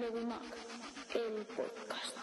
Logimac, el podcast.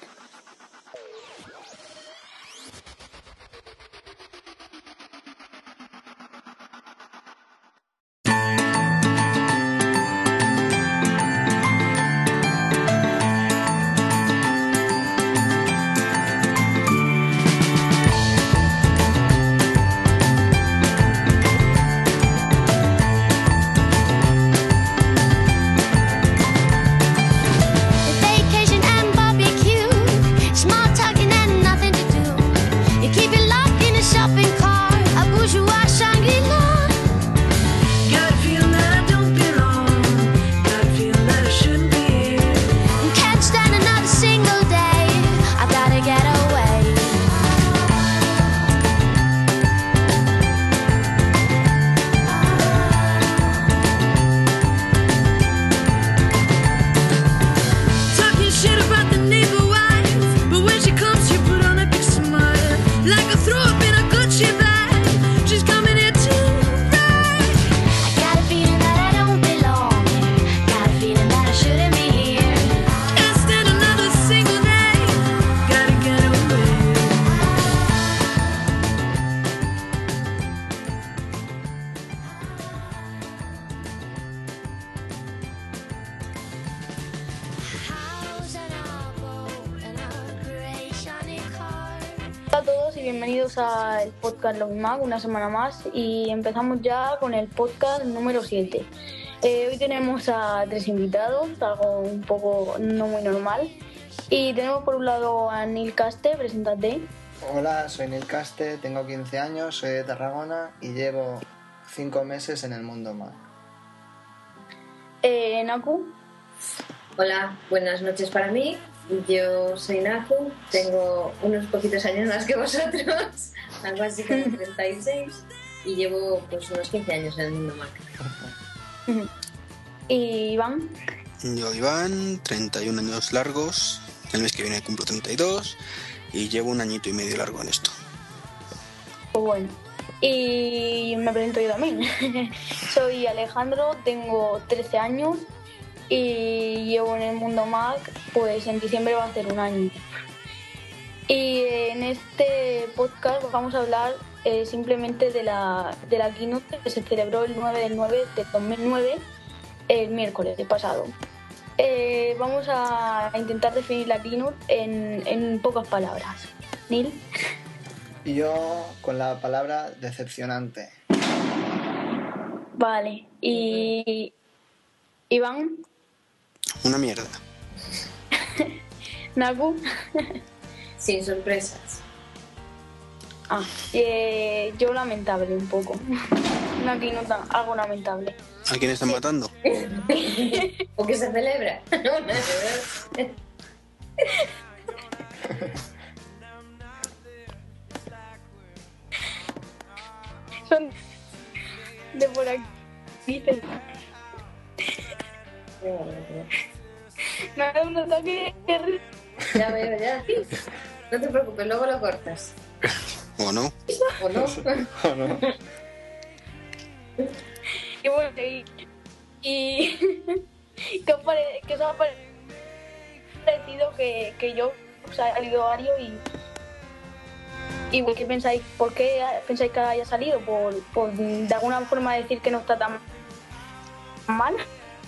Podcast Logimac, una semana más. Y empezamos ya con el podcast número 7. Eh, hoy tenemos a tres invitados, algo un poco no muy normal. Y tenemos por un lado a Neil Caste, preséntate. Hola, soy Neil Caste, tengo 15 años, soy de Tarragona y llevo 5 meses en el mundo Mac. Eh, Naku, Hola, buenas noches para mí. Yo soy Naku, tengo unos poquitos años más que vosotros, algo así como 36, y llevo pues unos 15 años en el mundo Mac. y Iván. Yo, Iván, 31 años largos. El mes que viene cumplo 32 y llevo un añito y medio largo en esto. Pues bueno. Y me presento yo también. Soy Alejandro, tengo 13 años y llevo en el mundo Mac, pues en diciembre va a ser un año. Y en este podcast vamos a hablar eh, simplemente de la, de la keynote que se celebró el 9 del 9 de 2009, el miércoles de pasado. Eh, vamos a intentar definir la keynote en, en pocas palabras. Neil. Y yo con la palabra decepcionante. Vale, y Iván, Una mierda. Naku, Sin sorpresas. ah, eh, yo lamentable un poco. Una nota algo lamentable. ¿A quién están matando? ¿O que se celebra? Son de por aquí. Me dado un ataque de risa. ya veo, ya. No te preocupes, luego lo cortas. ¿O no? ¿O no? ¿O no? Y bueno, y. y ¿Qué, os pare- qué os ha parecido que, que yo o sea, haya salido Ario y. ¿Y qué pensáis? ¿Por qué pensáis que haya salido? ¿Por, por de alguna forma decir que no está tan mal?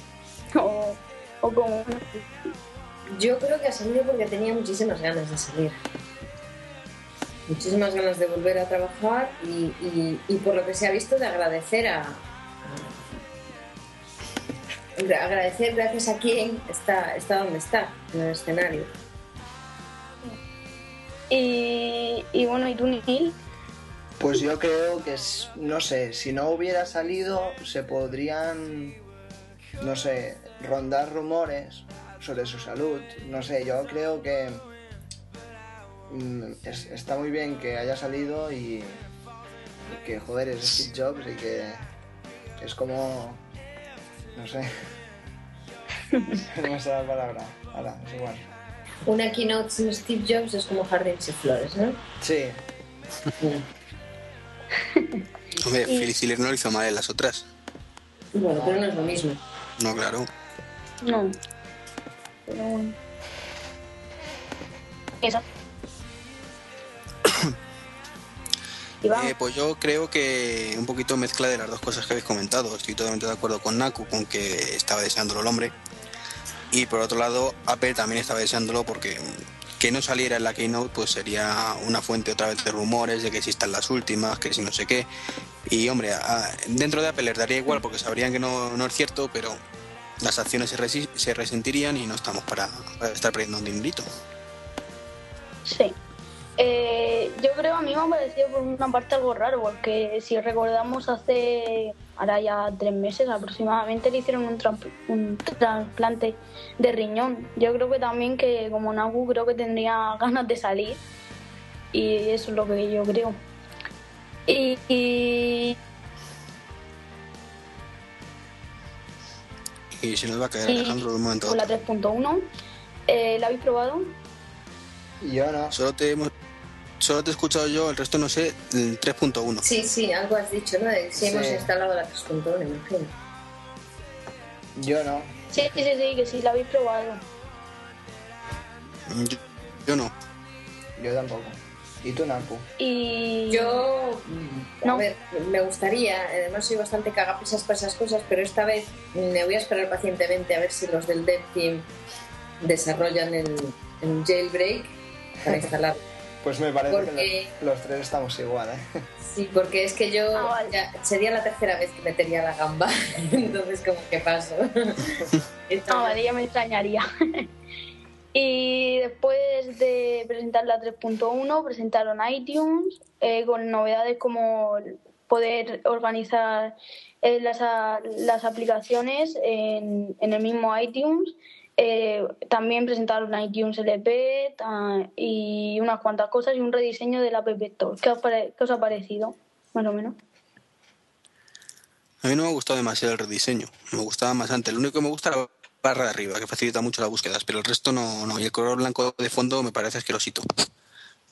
¿O, o como.? Yo creo que ha salido porque tenía muchísimas ganas de salir. Muchísimas ganas de volver a trabajar y, y- y por lo que se ha visto de agradecer a, a- agradecer gracias a quién está, está donde está en el escenario. Y, y bueno, ¿y tú, Neil? Pues yo creo que, es- no sé, si no hubiera salido se podrían, no sé, rondar rumores sobre su salud. No sé, yo creo que mm, es- está muy bien que haya salido y, y que, joder, es Steve Jobs y que es como, no sé, no me sale la palabra, ahora, es igual. Una keynote sin Steve Jobs es como jardines y flores, ¿no? Sí, Hombre, Phil Schiller no lo hizo mal en las otras. Bueno, pero no es lo mismo. No, claro. No. pero bueno. Eso. Eh, pues yo creo que un poquito mezcla de las dos cosas que habéis comentado. Estoy totalmente de acuerdo con Naku, con que estaba deseándolo el hombre. Y por otro lado, Apple también estaba deseándolo porque que no saliera en la Keynote pues sería una fuente otra vez de rumores de que existan las últimas, que si no sé qué. Y hombre, a- dentro de Apple les daría igual porque sabrían que no, no es cierto, pero las acciones se, se resentirían y no estamos para, para estar perdiendo un dinerito. sí. Eh, yo creo a mí me ha parecido por una parte algo raro, porque si recordamos hace, ahora ya tres meses aproximadamente, le hicieron un, trasplante de riñón. Yo creo que también que como Nagu creo que tendría ganas de salir y eso es lo que yo creo. Y, y- Y se nos va a caer y Alejandro de un momento con la otro. 3.1, eh, ¿la habéis probado? Yo no. Solo te, hemos- solo te he escuchado yo, el resto no sé, el 3.1. Sí, sí, algo has dicho, ¿no? Si hemos Sí. instalado la 3.1, imagino. Yo no. Sí, sí, sí, sí, que sí, la habéis probado. Yo, yo no. Yo tampoco. ¿Y tú, Napu? Y Yo, a No. ver, me gustaría, además soy bastante cagapisas para esas cosas, pero esta vez me voy a esperar pacientemente a ver si los del Dev Team desarrollan el, el jailbreak para instalar. Pues me parece Porque- que los, los tres estamos igual, ¿eh? Sí, porque es que yo Ah, vale. ya- sería la tercera vez que metería la gamba, entonces como que paso. Esta Ah, vale, ya me extrañaría. y después de presentar la 3.1, presentaron iTunes eh, con novedades como poder organizar eh, las, a- las aplicaciones en, en el mismo iTunes. Eh, también presentaron iTunes LP ta- y unas cuantas cosas y un rediseño del App Store. ¿Qué os, pare- qué os ha parecido? Más o menos. A mí no me ha gustado demasiado el rediseño. Me gustaba más antes. Lo único que me gusta es la barra de arriba, que facilita mucho las búsquedas, pero el resto no, no. Y el color blanco de fondo me parece asquerosito.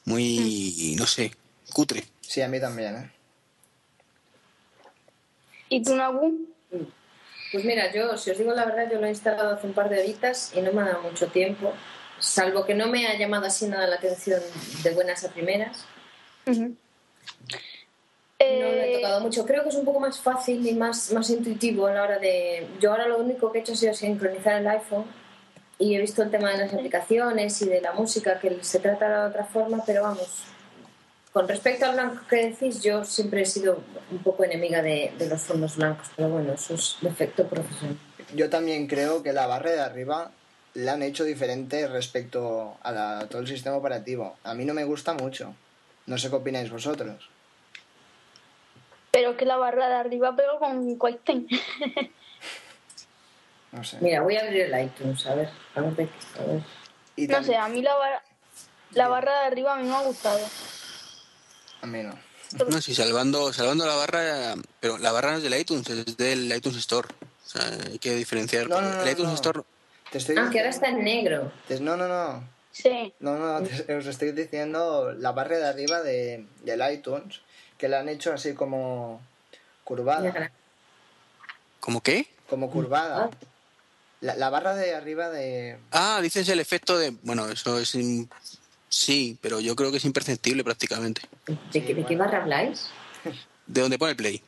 Muy, no sé, cutre. Sí, a mí también, ¿eh? ¿Y tú, Nagu? Pues mira, yo, si os digo la verdad, yo lo he instalado hace un par de horitas y no me ha dado mucho tiempo, salvo que no me ha llamado así nada la atención de buenas a primeras. No lo he Eh, tocado mucho. Creo que es un poco más fácil y más, más intuitivo a la hora de... Yo ahora lo único que he hecho ha sido sincronizar el iPhone y he visto el tema de las aplicaciones y de la música, que se trata de otra forma, pero vamos, con respecto al blanco que decís, yo siempre he sido un poco enemiga de, de los fondos blancos, pero bueno, eso es defecto profesional. Yo también creo que la barra de arriba la han hecho diferente respecto a, la- a todo el sistema operativo. A mí no me gusta mucho. No sé qué opináis vosotros. Pero que la barra de arriba pega con Quaitén. No sé. Mira, voy a abrir el iTunes, a ver, a ver. A ver. Y No sé, a mí la barra, la barra de arriba a mí me ha gustado. A mí no. No, sí, salvando, salvando la barra, pero la barra no es del iTunes, es del iTunes Store. O sea, hay que diferenciar. No, no, no, el iTunes no. Store, Te estoy Ah, que ahora está en negro. te- No, no, no. Sí. No, no, te- os estoy diciendo la barra de arriba de, del iTunes, que la han hecho así como curvada. ¿cómo qué? Como curvada. La, la barra de arriba de... Ah, dices el efecto de. Bueno, eso es. Sí, pero yo creo que es imperceptible prácticamente. ¿De, qué, de qué barra habláis? De donde pone el play.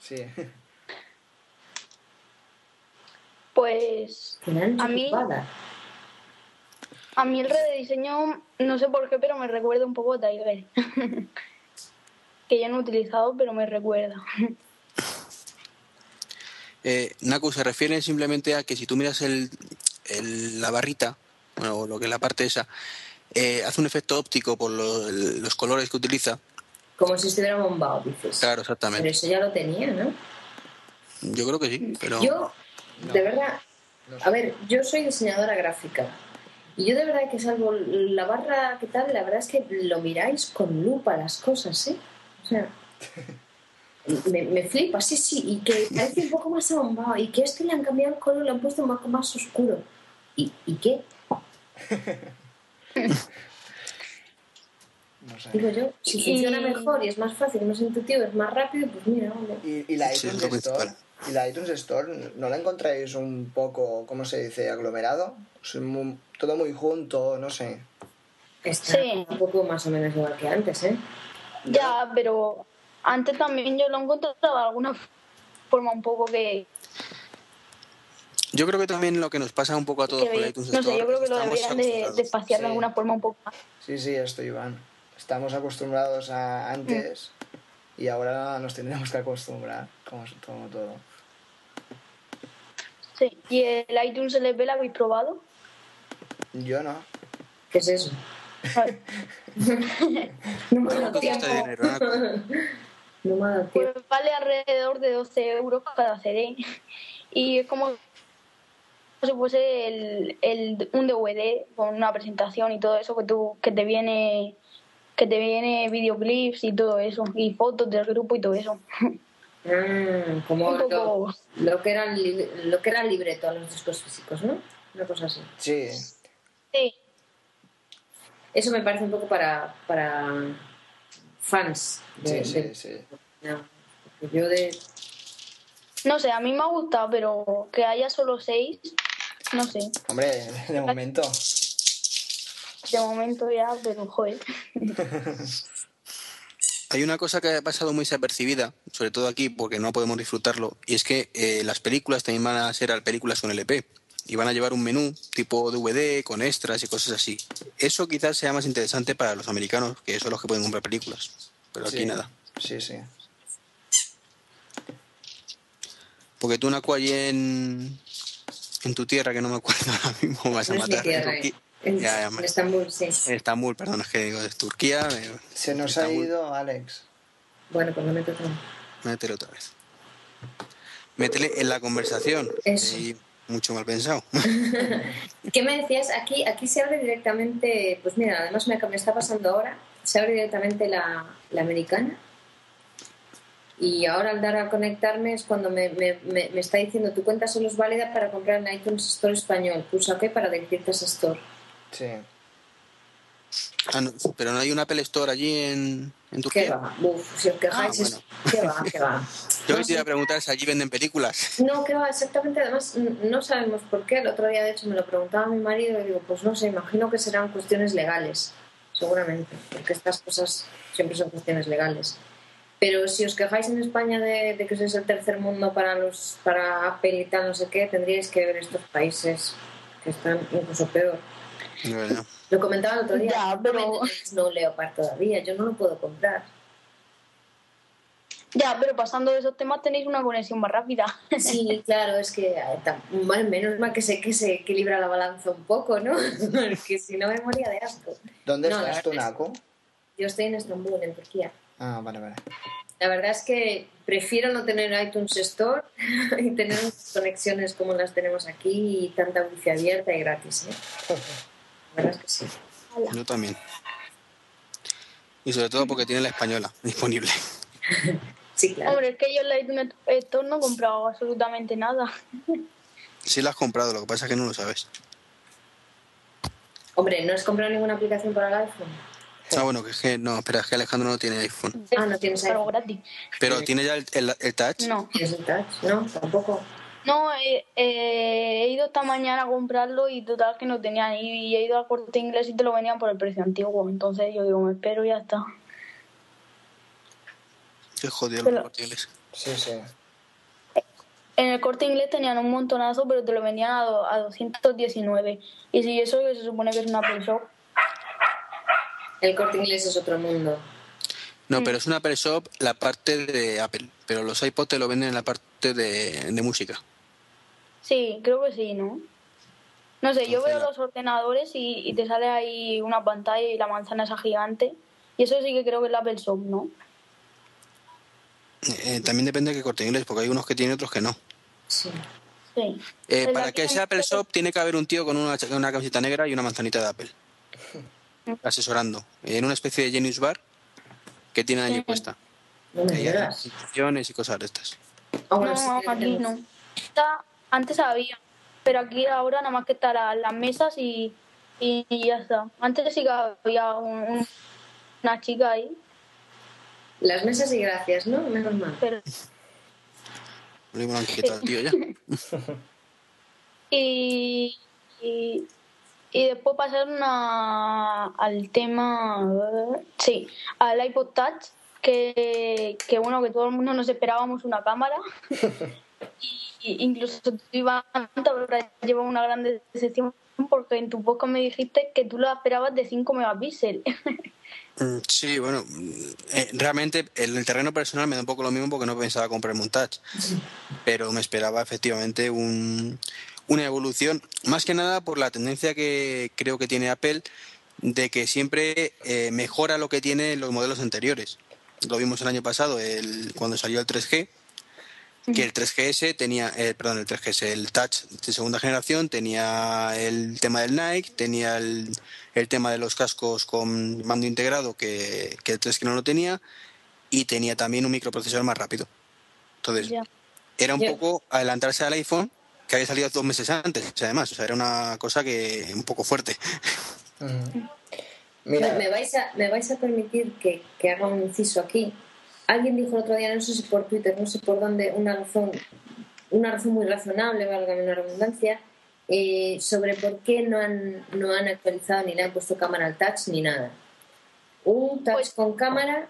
Sí. Pues A mí- a mí el rediseño, no sé por qué, pero me recuerda un poco a Tiger. que yo no he utilizado, pero me recuerda. Eh, Naku se refiere simplemente a que si tú miras el, el- la barrita, bueno, lo que es la parte esa, eh, hace un efecto óptico por lo- el- los colores que utiliza. Como si estuviera bombado, dices. Claro, Pero exactamente. eso ya lo tenía, ¿no? Yo creo que sí, pero Yo, de verdad, No sé. a ver, yo soy diseñadora gráfica. Y yo de verdad que salvo la barra que tal, la verdad es que lo miráis con lupa las cosas, ¿eh? O sea, me, me flipa, sí, sí, y que parece un poco más abombado, y que este le han cambiado el color, le han puesto un poco más oscuro. ¿Y, y qué? No sé. Digo yo, si Y- funciona mejor y es más fácil, más intuitivo, es más rápido, pues mira, vale. Y, y la Sí, es iTunes Store, principal. ¿Y la iTunes Store no la encontráis un poco, ¿cómo se dice, aglomerado? Todo muy junto, no sé. Está Sí. un poco más o menos igual que antes, ¿eh? Ya, pero antes también yo lo encontraba de alguna forma un poco que, Yo creo que también lo que nos pasa un poco a todos con iTunes no sé, yo creo que lo deberían de, de espaciar Sí. de alguna forma un poco más. Sí, sí, esto, Iván. Estamos acostumbrados a antes y ahora nos tendremos que acostumbrar, como, como todo. Sí. ¿Y el iTunes LP lo habéis probado? Yo no. ¿Qué es eso? No me ha dado ¿Cuánto tiempo. No me ha dado Pues tiempo. vale alrededor de 12 euros cada CD. Y es como si fuese el, el, un DVD con una presentación y todo eso que tú que te viene que te viene videoclips y todo eso y fotos del grupo y todo eso. Ah, como Un lo, poco lo que era el, li- lo que era el libreto a los discos físicos, ¿no? Una cosa así. Sí, sí, Eso me parece un poco para, para fans. De, sí, sí, de- sí. no, yo de... no sé, a mí me ha gustado, pero que haya solo seis, no sé, Hombre, de momento. de momento ya, pero joder. Hay una cosa que ha pasado muy desapercibida, sobre todo aquí porque no podemos disfrutarlo, y es que eh, las películas también van a ser películas con LP y van a llevar un menú tipo DVD con extras y cosas así. Eso quizás sea más interesante para los americanos, que son los que pueden comprar películas, pero aquí Sí. nada. Sí, sí. Porque tú, Naco, allí en, en tu tierra, que no me acuerdo ahora mismo, me vas a no es mi matar. en tierra, Turquía-. En, Ya, ya, en ma- Estambul, sí. en Estambul, perdón, es que digo de Turquía. eh, Se nos ha ido Alex. Bueno, pues no me toca. Métele otra vez. Métele en la conversación. Eso. Y mucho mal pensado. ¿Qué me decías? Aquí, aquí se abre directamente, pues mira, además me, me está pasando ahora, se abre directamente la, la americana. Y ahora al dar a conectarme es cuando me, me, me, me está diciendo tu cuenta solo es válida para comprar en iTunes Store español. Pulsa OK para dirigirte a ese store. Sí. Ah, no, pero no hay un Apple Store allí en, en ¿Qué Turquía. va? Uf, si os quejáis, Ah, es- ¿qué va? ¿Qué va? Yo No te iba a preguntar si allí venden películas. No, que va, exactamente. Además, no sabemos por qué. El otro día, de hecho, me lo preguntaba mi marido y digo, pues no sé, imagino que serán cuestiones legales, seguramente, porque estas cosas siempre son cuestiones legales. Pero si os quejáis en España de, de que sois el tercer mundo para los para Apple y tal, no sé qué, tendríais que ver estos países que están incluso peor. Lo comentaba el otro día, Ya, no pero- Snow Leopard todavía, yo no lo puedo comprar. Ya, pero pasando de esos temas tenéis una conexión más rápida. Sí, claro, es que eh, tam- mal- menos mal que se, que se equilibra la balanza un poco, ¿no? Porque si no me moría de asco. ¿Dónde No, estás tú, Naco? Yo estoy en Estambul, en Turquía. Ah, vale, vale. La verdad es que prefiero no tener iTunes Store y tener conexiones como las tenemos aquí y tanta wifi abierta y gratis. ¿eh? La verdad es que sí. Yo también. Y sobre todo porque tiene la española disponible. Sí, claro. Hombre, es que yo en la iTunes Store no he comprado absolutamente nada. Sí la has comprado, lo que pasa es que no lo sabes. Hombre, ¿no has comprado ninguna aplicación para el iPhone? Ah, bueno, que es que no, espera, es que Alejandro no tiene iPhone. Ah, no tienes Pero iPhone. gratis. Pero tiene ya el, el- el touch. No. ¿Tienes el touch? No, tampoco. No, eh, eh, he ido esta mañana a comprarlo y total que no tenían. Y he ido al corte inglés y te lo venían por el precio antiguo. Entonces yo digo, me espero y ya está. Qué jodido Pero- los cortiles. Sí, sí. En el corte inglés tenían un montonazo, pero te lo vendían a, do- a 219. Y si eso que se supone que es una Apple Shop. El corte inglés es otro mundo. No, pero es una Apple Shop la parte de Apple. Pero los iPod te lo venden en la parte de, de música. Sí, creo que sí, ¿no? No sé, yo veo los ordenadores y, y te sale ahí una pantalla y la manzana esa gigante. Y eso sí que creo que es la Apple Shop, ¿no? Eh, también depende de qué corte inglés, porque hay unos que tienen otros que no. Sí. Sí. Eh, Pues para que sea Apple Shop tiene que haber un tío con una, una camiseta negra y una manzanita de Apple. Asesorando. En una especie de Genius Bar que tienen allí puesta. No y cosas de estas. No, aquí no. Está- antes había, pero aquí ahora nada más que están la- las mesas y, y, ya está. Antes sí que había un- un- una chica ahí, Las mesas y gracias, ¿no? Menos mal. pero tío, ya. Y, y, y después pasar una, al tema, sí, al iPod Touch, que, que bueno, que todo el mundo nos esperábamos una cámara. y, incluso tú, Iván, te llevado una gran decepción porque en tu podcast me dijiste que tú lo esperabas de 5 megapíxeles. Mm, Sí, bueno, eh, realmente en el terreno personal me da un poco lo mismo porque no pensaba comprarme un touch, pero me esperaba efectivamente un, una evolución, más que nada por la tendencia que creo que tiene Apple de que siempre eh, mejora lo que tiene los modelos anteriores. Lo vimos el año pasado, el, cuando salió el 3G, que el 3GS tenía, eh, perdón, el 3GS, el Touch de segunda generación tenía el tema del Nike, tenía el, el tema de los cascos con mando integrado que, que el 3G no lo tenía y tenía también un microprocesador más rápido. Entonces, era un poco adelantarse al iPhone que había salido dos meses antes, además, o sea, era una cosa que un poco fuerte. Mira, me vais a, me vais a permitir que, que haga un inciso aquí. Alguien dijo el otro día, no sé si por Twitter, no sé por dónde, una razón, una razón muy razonable, valga la redundancia, eh, sobre por qué no han, no han actualizado ni le han puesto cámara al touch ni nada. Un touch Pues- con cámara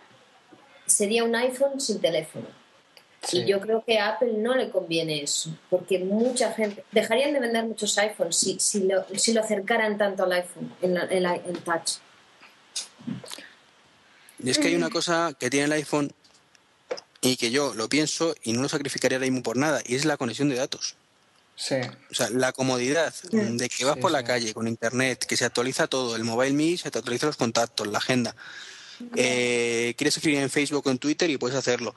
sería un iPhone sin teléfono. Sí. Y yo creo que a Apple no le conviene eso, porque mucha gente dejarían de vender muchos iPhones si, si, lo, si lo acercaran tanto al iPhone, en la- el, el touch. Y es que hay una cosa que tiene el iPhone y que yo lo pienso y no lo sacrificaría ahora mismo por nada, y es la conexión de datos. sí, O sea, la comodidad Mm. de que vas Sí, por la sí. calle con internet, que se actualiza todo, el mobile me, se te actualiza los contactos, la agenda. Eh, quieres escribir en Facebook o en Twitter y puedes hacerlo.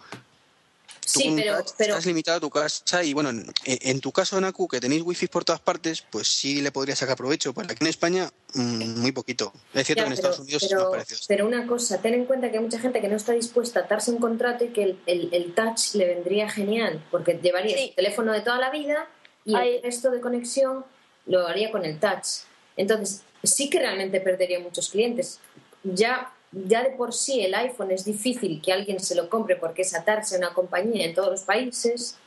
Tú Sí, pero, estás limitado a tu casa y bueno, en, en tu caso, Naku, que tenéis wifi por todas partes, pues sí le podrías sacar provecho. Pero aquí en España, mm, muy poquito. Es cierto Ya, que en pero- Estados Unidos es pero- más parecido. pero una cosa, ten en cuenta que hay mucha gente que no está dispuesta a atarse un contrato y que el, el- el touch le vendría genial, porque llevaría Sí. su teléfono de toda la vida y Hay- el resto de conexión lo haría con el touch. Entonces, sí que realmente perdería muchos clientes. Ya, ya de por sí el iPhone es difícil que alguien se lo compre porque es atarse a una compañía en todos los países.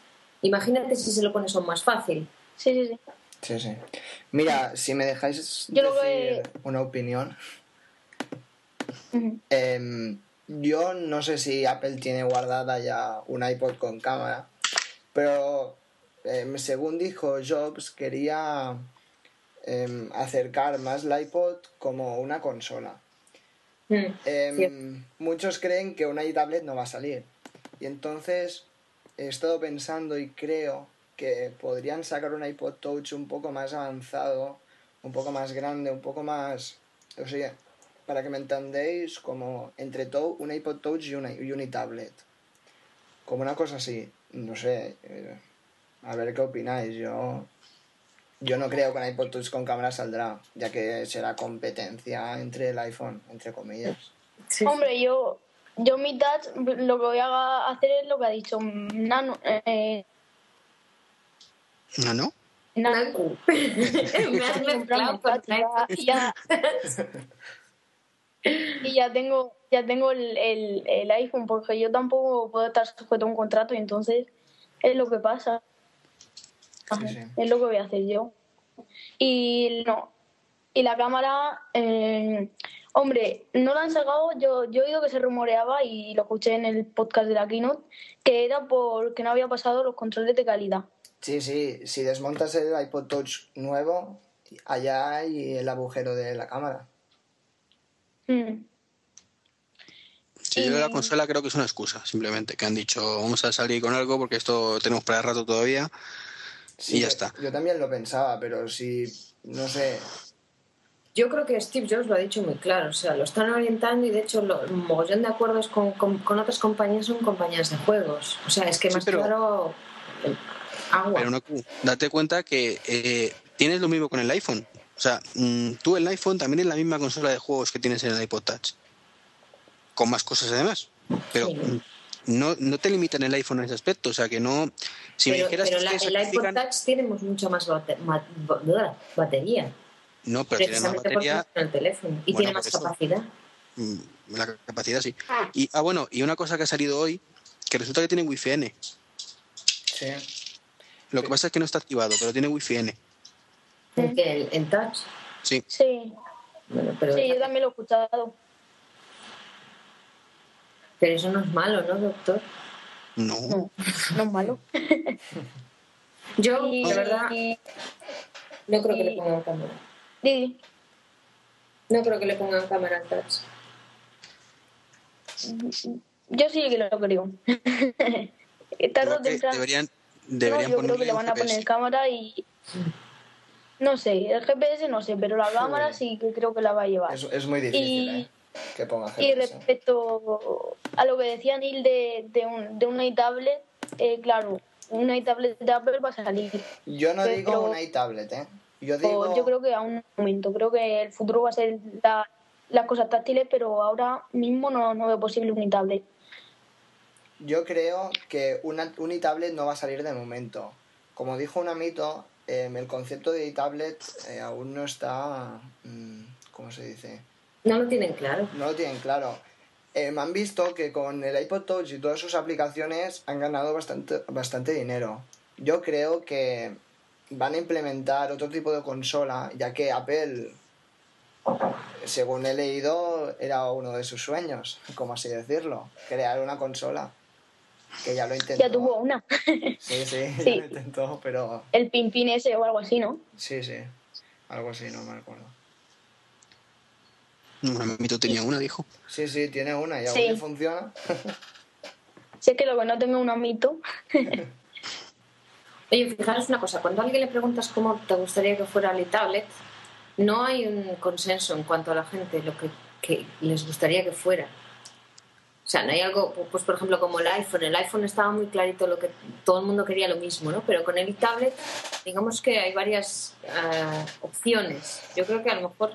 Imagínate si se lo pones aún más fácil. Sí, sí, sí. sí, sí. Mira, si me dejáis Yo decir que- una opinión. Em, yo no sé si Apple tiene guardada ya un iPod con cámara, pero em, según dijo Jobs, quería em, acercar más el iPod como una consola. Mm, Em, muchos creen que una iTablet no va a salir. Y entonces he estado pensando y creo que podrían sacar un iPod Touch un poco más avanzado, un poco más grande, un poco más... O sea, para que me entendéis, como entre todo un iPod Touch y una, y una tablet. Como una cosa así. No sé. eh, a ver qué opináis. Yo... Yo no creo que un iPod Touch con cámara saldrá, ya que será competencia entre el iPhone, entre comillas. sí. Hombre, yo, yo mi touch lo que voy a hacer es lo que ha dicho Nano. Eh, ¿No, no? Nano. Naku. Me has mezclado con iPhone. y ya, y ya tengo ya tengo el, el, el iPhone porque yo tampoco puedo estar sujeto a un contrato y entonces es lo que pasa Ajá, sí. es lo que voy a hacer yo y no y la cámara eh, hombre no la han sacado yo yo he oído que se rumoreaba y lo escuché en el podcast de la keynote que era porque no había pasado los controles de calidad Sí, sí, si desmontas el iPod Touch nuevo, allá hay el agujero de la cámara. Mm. Sí, yo de la consola creo que es una excusa, simplemente, que han dicho, vamos a salir con algo porque esto tenemos para rato todavía. Sí, Y ya está. Yo también lo pensaba, pero si, no sé, Yo creo que Steve Jobs lo ha dicho muy claro, o sea, lo están orientando y de hecho lo, un mogollón de acuerdos con, con, con otras compañías son compañías de juegos. O sea, es que Sí, más pero- claro, agua. Pero no, date cuenta que eh, tienes lo mismo con el iPhone. O sea, mm, tú el iPhone también es la misma consola de juegos que tienes en el iPod Touch. Con más cosas además. Pero Sí. No, no te limitan el iPhone en ese aspecto. O sea, que no... Si me pero dijeras pero que la- el sacrifican- iPod Touch tiene mucha más bate- ma- ba- batería, No, pero tiene más batería... el teléfono y Bueno, tiene más capacidad. mm, La capacidad sí. Y, ah, bueno, y una cosa que ha salido hoy, que resulta que tiene Wi-Fi N. Sí. Lo que pasa es que no está activado, pero tiene Wi-Fi N. ¿En- ¿En touch? Sí. Sí, Bueno, pero, sí, yo también lo he escuchado. Pero eso no es malo, ¿no, doctor? No. No, no es malo. Yo, Y, de verdad, y- no creo que le pongan cámara. y- No creo que le pongan cámara touch. yo sí que lo creo. Tarde Creo o que temprano. deberían, No, deberían yo creo que le van a poner cámara y. No sé, el GPS no sé, pero la cámara sí que creo que la va a llevar. Es, es muy difícil, Y- ¿eh? Que ponga Y respecto a lo que decía Neil de, de, un, de una iTablet, eh, claro, una iTablet de Apple va a salir. Yo no pero- digo una iTablet, ¿eh? Yo digo... Yo creo que a un momento, creo que el futuro va a ser la- las cosas táctiles, pero ahora mismo no, no veo posible un iTablet. Yo creo que una, un iTablet no va a salir de momento. Como dijo un amito, eh, el concepto de iTablet eh, aún no está... mm, ¿Cómo se dice? No lo tienen claro. No lo tienen claro. Eh, me han visto que con el iPod Touch y todas sus aplicaciones han ganado bastante, bastante dinero. Yo creo que van a implementar otro tipo de consola, ya que Apple, según he leído, era uno de sus sueños, como así decirlo, crear una consola. Que ya lo intentó. Ya tuvo una, Sí, sí, Sí. ya lo intentó, pero el Pimpin ese o algo así, ¿no? sí, sí. Algo así, no me acuerdo. Un amiguito tenía una, dijo. Sí, sí, tiene una y aún Sí. le funciona. Sé que lo que no tengo un amito. Oye, fijaros una cosa, cuando a alguien le preguntas cómo te gustaría que fuera el tablet, no hay un consenso en cuanto a la gente, lo que, que les gustaría que fuera. O sea, no hay algo, pues por ejemplo, como el iPhone. El iPhone estaba muy clarito lo que todo el mundo quería lo mismo, ¿no? Pero con el tablet, digamos que hay varias ah, opciones. Yo creo que a lo mejor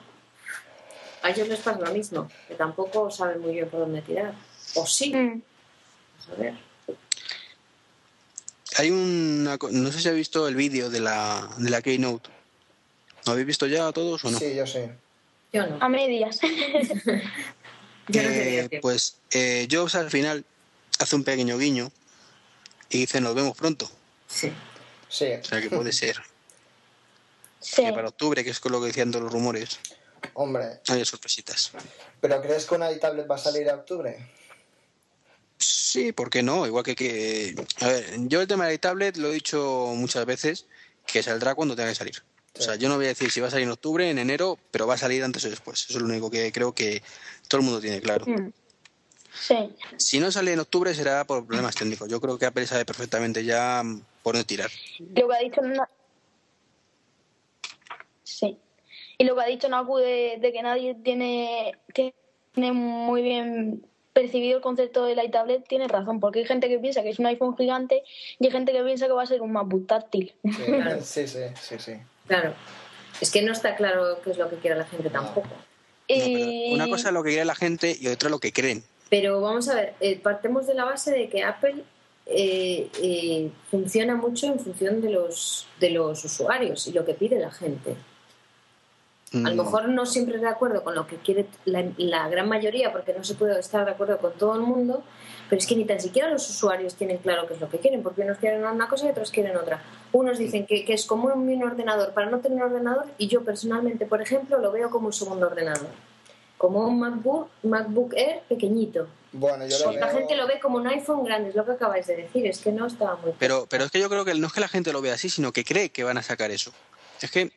a ellos les pasa lo mismo, que tampoco saben muy bien por dónde tirar. O sí, Mm. a ver. Hay una... No sé si habéis visto el vídeo de la, de la Keynote. ¿Lo habéis visto ya todos o no? Sí, yo sé. Yo no. A medias. Yo no Eh, pues eh, Jobs al final hace un pequeño guiño y dice nos vemos pronto. Sí. Sí. O sea que puede ser Sí. que para octubre, que es con lo que decían todos los rumores, Hombre, haya sorpresitas. ¿pero crees que una iTablet va a salir a octubre? Sí, ¿por qué no? Igual que que... A ver, yo el tema de la tablet lo he dicho muchas veces, que saldrá cuando tenga que salir. O sea, yo no voy a decir si va a salir en octubre, en enero, pero va a salir antes o después. Eso es lo único que creo que todo el mundo tiene claro. Mm. Sí. Si no sale en octubre será por problemas técnicos. Yo creo que Apple sabe perfectamente ya por dónde tirar. Lo que ha dicho Na- Sí. Y lo que ha dicho Naku de, de que nadie tiene, tiene muy bien percibido el concepto de la iTablet, tiene razón, porque hay gente que piensa que es un iPhone gigante y hay gente que piensa que va a ser un MacBook táctil. Sí, sí, sí, sí, sí. Claro. Es que no está claro qué es lo que quiere la gente tampoco. No, una cosa es lo que quiere la gente y otra lo que creen. Pero vamos a ver, eh, partemos de la base de que Apple eh, eh, funciona mucho en función de los, de los usuarios y lo que pide la gente. A lo Mm, mejor no siempre de acuerdo con lo que quiere la, la gran mayoría, porque no se puede estar de acuerdo con todo el mundo, pero es que ni tan siquiera los usuarios tienen claro qué es lo que quieren, porque unos quieren una cosa y otros quieren otra. Unos dicen que, que es como un, ordenador para no tener un ordenador, y yo personalmente, por ejemplo, lo veo como un segundo ordenador, como un MacBook, MacBook Air pequeñito. Bueno, yo lo Porque la veo... gente lo ve como un iPhone grande, es lo que acabáis de decir, es que no estaba muy Pero, pero es que yo creo que no es que la gente lo vea así, sino que cree que van a sacar eso. Es que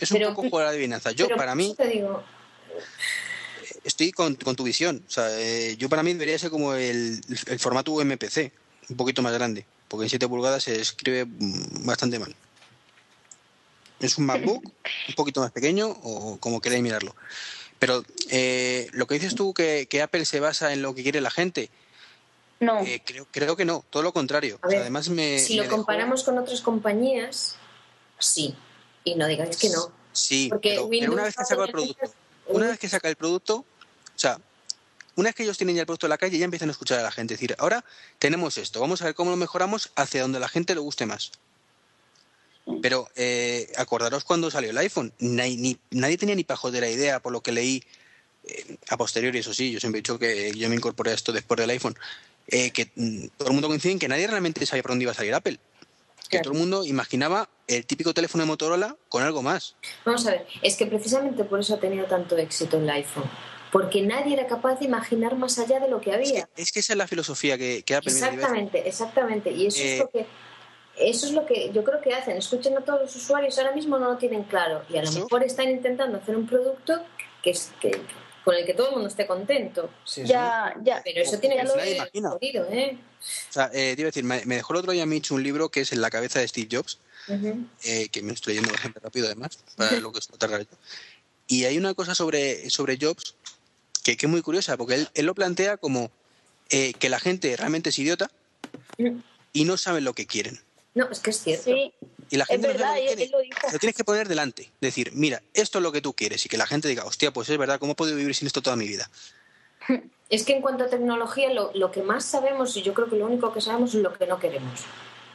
es un Pero- poco jugar a la adivinanza. Yo, para mí, eso te digo, estoy con, con tu visión. O sea, eh, yo para mí debería ser como el, el formato UMPC, un poquito más grande, porque en 7 pulgadas se escribe bastante mal. Es un MacBook un poquito más pequeño o como queráis mirarlo. Pero eh, lo que dices tú, que, que Apple se basa en lo que quiere la gente, No. eh, creo, creo que no, todo lo contrario. O sea, además me, si me lo dejó- comparamos con otras compañías, sí. Y no digáis que no. Sí, Porque pero, pero una vez que saca el producto, una vez que saca el producto, o sea, una vez que ellos tienen ya el producto en la calle, ya empiezan a escuchar a la gente. Es decir, ahora tenemos esto, vamos a ver cómo lo mejoramos hacia donde la gente le guste más. Pero eh, acordaros cuando salió el iPhone, Nadie- ni- nadie tenía ni pajotera idea, por lo que leí eh, a posteriori, eso sí, yo siempre he dicho que yo me incorporé a esto después del iPhone, eh, que mm, todo el mundo coincide en que nadie realmente sabía por dónde iba a salir Apple. Que todo el mundo imaginaba el típico teléfono de Motorola con algo más. Vamos a ver, es que precisamente por eso ha tenido tanto éxito el iPhone. Porque nadie era capaz de imaginar más allá de lo que Es que, había. es que esa es la filosofía que, que Apple viene a ver. Exactamente, exactamente. Y eso Eh, es lo que eso es lo que yo creo que hacen. Escuchen a todos los usuarios, ahora mismo no lo tienen claro. Y a lo mejor están intentando hacer un producto que es que con el que todo el mundo esté contento. Sí, sí. Ya, ya. Pero eso tiene que ser jodido, ¿eh? O sea, eh, te iba a decir, me, me dejó el otro día Mitch un libro que es En la cabeza de Steve Jobs, eh, que me estoy leyendo bastante rápido además, para lo que es tardar yo. Y hay una cosa sobre, sobre Jobs que, que es muy curiosa, porque él, él lo plantea como eh, que la gente realmente es idiota y no saben lo que quieren. No, es que es cierto. Sí, Y la es gente no sabe verdad, lo que él, lo dijo. Lo tienes que poner delante. Decir, mira, esto es lo que tú quieres. Y que la gente diga, hostia, pues es verdad, ¿cómo he podido vivir sin esto toda mi vida? Es que en cuanto a tecnología, lo, lo que más sabemos, y yo creo que lo único que sabemos es lo que no queremos.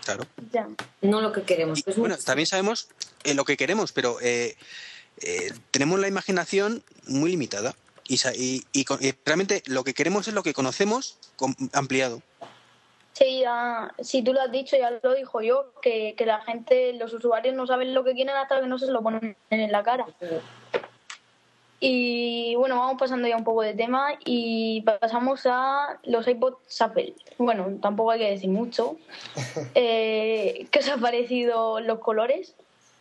Claro. Ya. No lo que queremos. Y, que es muy- bueno, también sabemos eh, lo que queremos, pero eh, eh, tenemos la imaginación muy limitada. Y, sa- y- y con- y realmente lo que queremos es lo que conocemos con- ampliado. Sí, ya, si tú lo has dicho, ya lo dijo yo, que, que la gente, los usuarios no saben lo que quieren hasta que no se lo ponen en la cara. Y bueno, vamos pasando ya un poco de tema y pasamos a los iPods Apple. Bueno, tampoco hay que decir mucho. Eh, ¿Qué os ha parecido los colores?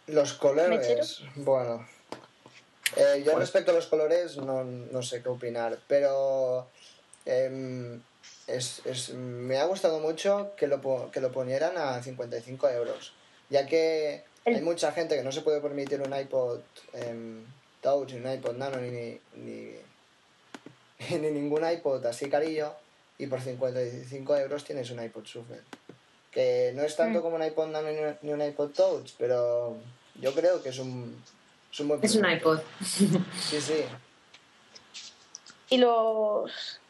Los colores, ¿Mecheros? bueno. Eh, yo respecto a los colores no, no sé qué opinar, pero em, es, es- me ha gustado mucho que lo, que lo ponieran a 55 euros, ya que hay mucha gente que no se puede permitir un iPod em, Touch, ni un iPod Nano, ni, ni, ni, ni ningún iPod así carillo, y por 55 euros tienes un iPod Shuffle. Que no es tanto Mm. como un iPod Nano ni un- iPod Touch, pero yo creo que es un, es un buen Es un producto. iPod. Sí, sí. ¿Y los,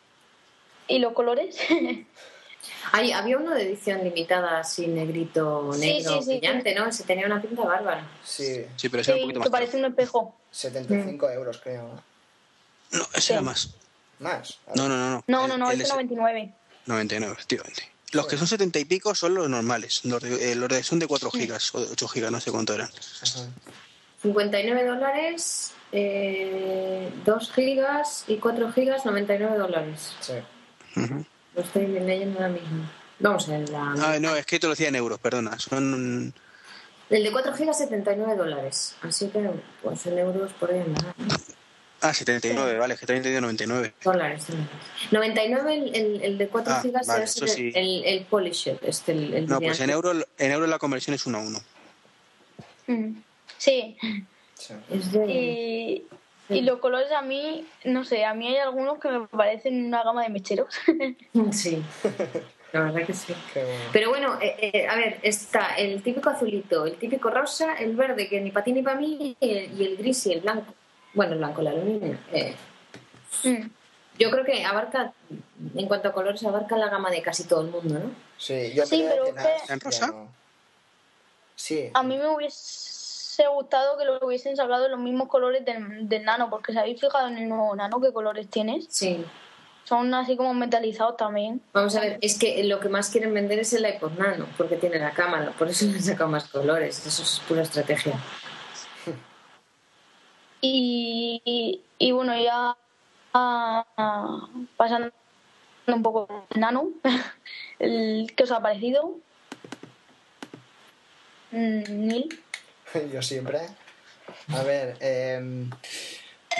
y los colores? Hay, había uno de edición limitada así negrito, Sí, negro, sí, sí. brillante, ¿no? Ese tenía una pinta bárbara. Sí, Sí, pero ese era un Sí, poquito que más. caro. parece un espejo. 75 euros creo. ¿no? Ese era más. Más. No, no, no. No, No, El- no, no, el es ese- 99. 99, efectivamente. Los que son 70 y pico son los normales. Los, de- eh, los de- son de 4 gigas o de 8 gigas, no sé cuánto eran. Ajá. 59 dólares, eh, 2 gigas y 4 gigas, 99 dólares. Sí. Lo estoy leyendo ahora mismo. Vamos a ver, la... Ah, no, es que te lo decía en euros, perdona. Son. El de 4 gigas, 79 dólares. Así que, pues en euros por ahí ¿no? Ah, 79, vale, es que también te digo 99. Dólares, dólares. 99 el, el, el de 4 Ah, gigas vale, es sí. el, el Polisher, este, el, el No, pues en euros en euro la conversión es 1 a 1. Mm, Sí, sí. Es de... y, y los colores a mí, no sé, a mí hay algunos que me parecen una gama de mecheros. Sí, la verdad que sí. Bueno. Pero bueno, eh, eh, a ver, está el típico azulito, el típico rosa, el verde, que ni para ti ni para mí, y el, y el gris y el blanco. Bueno, el blanco, el aluminio. Eh, Mm. yo creo que abarca, en cuanto a colores, abarca la gama de casi todo el mundo, ¿no? Sí, yo Sí, creo pero que nada, ¿En rosa? no. Sí. A mí me hubiese gustado que lo hubiesen sacado los mismos colores del, del nano, porque si habéis fijado en el nuevo nano qué colores tienes, Sí. son así como metalizados también. Vamos a ver, es que lo que más quieren vender es el iPod Nano, porque tiene la cámara, por eso le han sacado más colores. Eso es pura estrategia. Y, y, y bueno, ya ah, pasando un poco al nano, el, ¿qué os ha parecido? Mm, Neil. Yo siempre. A ver, em,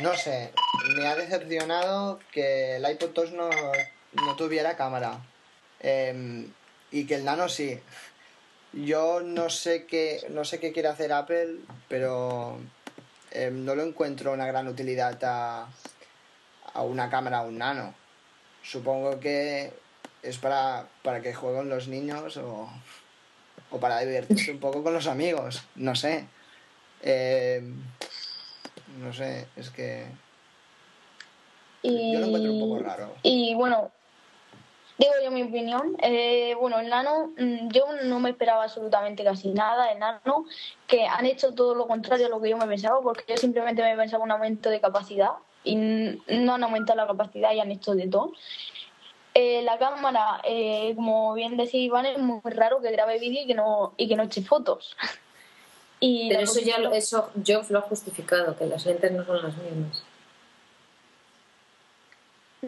no sé, me ha decepcionado que el iPod Touch no, no tuviera cámara. Em, y que el Nano sí. Yo no sé qué, no sé qué quiere hacer Apple, pero em, no lo encuentro una gran utilidad a, a una cámara a un Nano. Supongo que es para, para que jueguen los niños o, o para divertirse un poco con los amigos, no sé. Eh, no sé, es que Y, yo lo encuentro un poco raro. Y bueno, digo yo mi opinión. Eh, bueno, el nano, mm, yo no me esperaba absolutamente casi nada del nano, que han hecho todo lo contrario a lo que yo me pensaba, porque yo simplemente me pensaba un aumento de capacidad y no han aumentado la capacidad y han hecho de todo. Eh, la cámara, eh, como bien decía Iván, es muy raro que grabe vídeo y que no y que no eche fotos. Y Pero eso ya, lo- eso Joff lo ha justificado, que las lentes no son las mismas.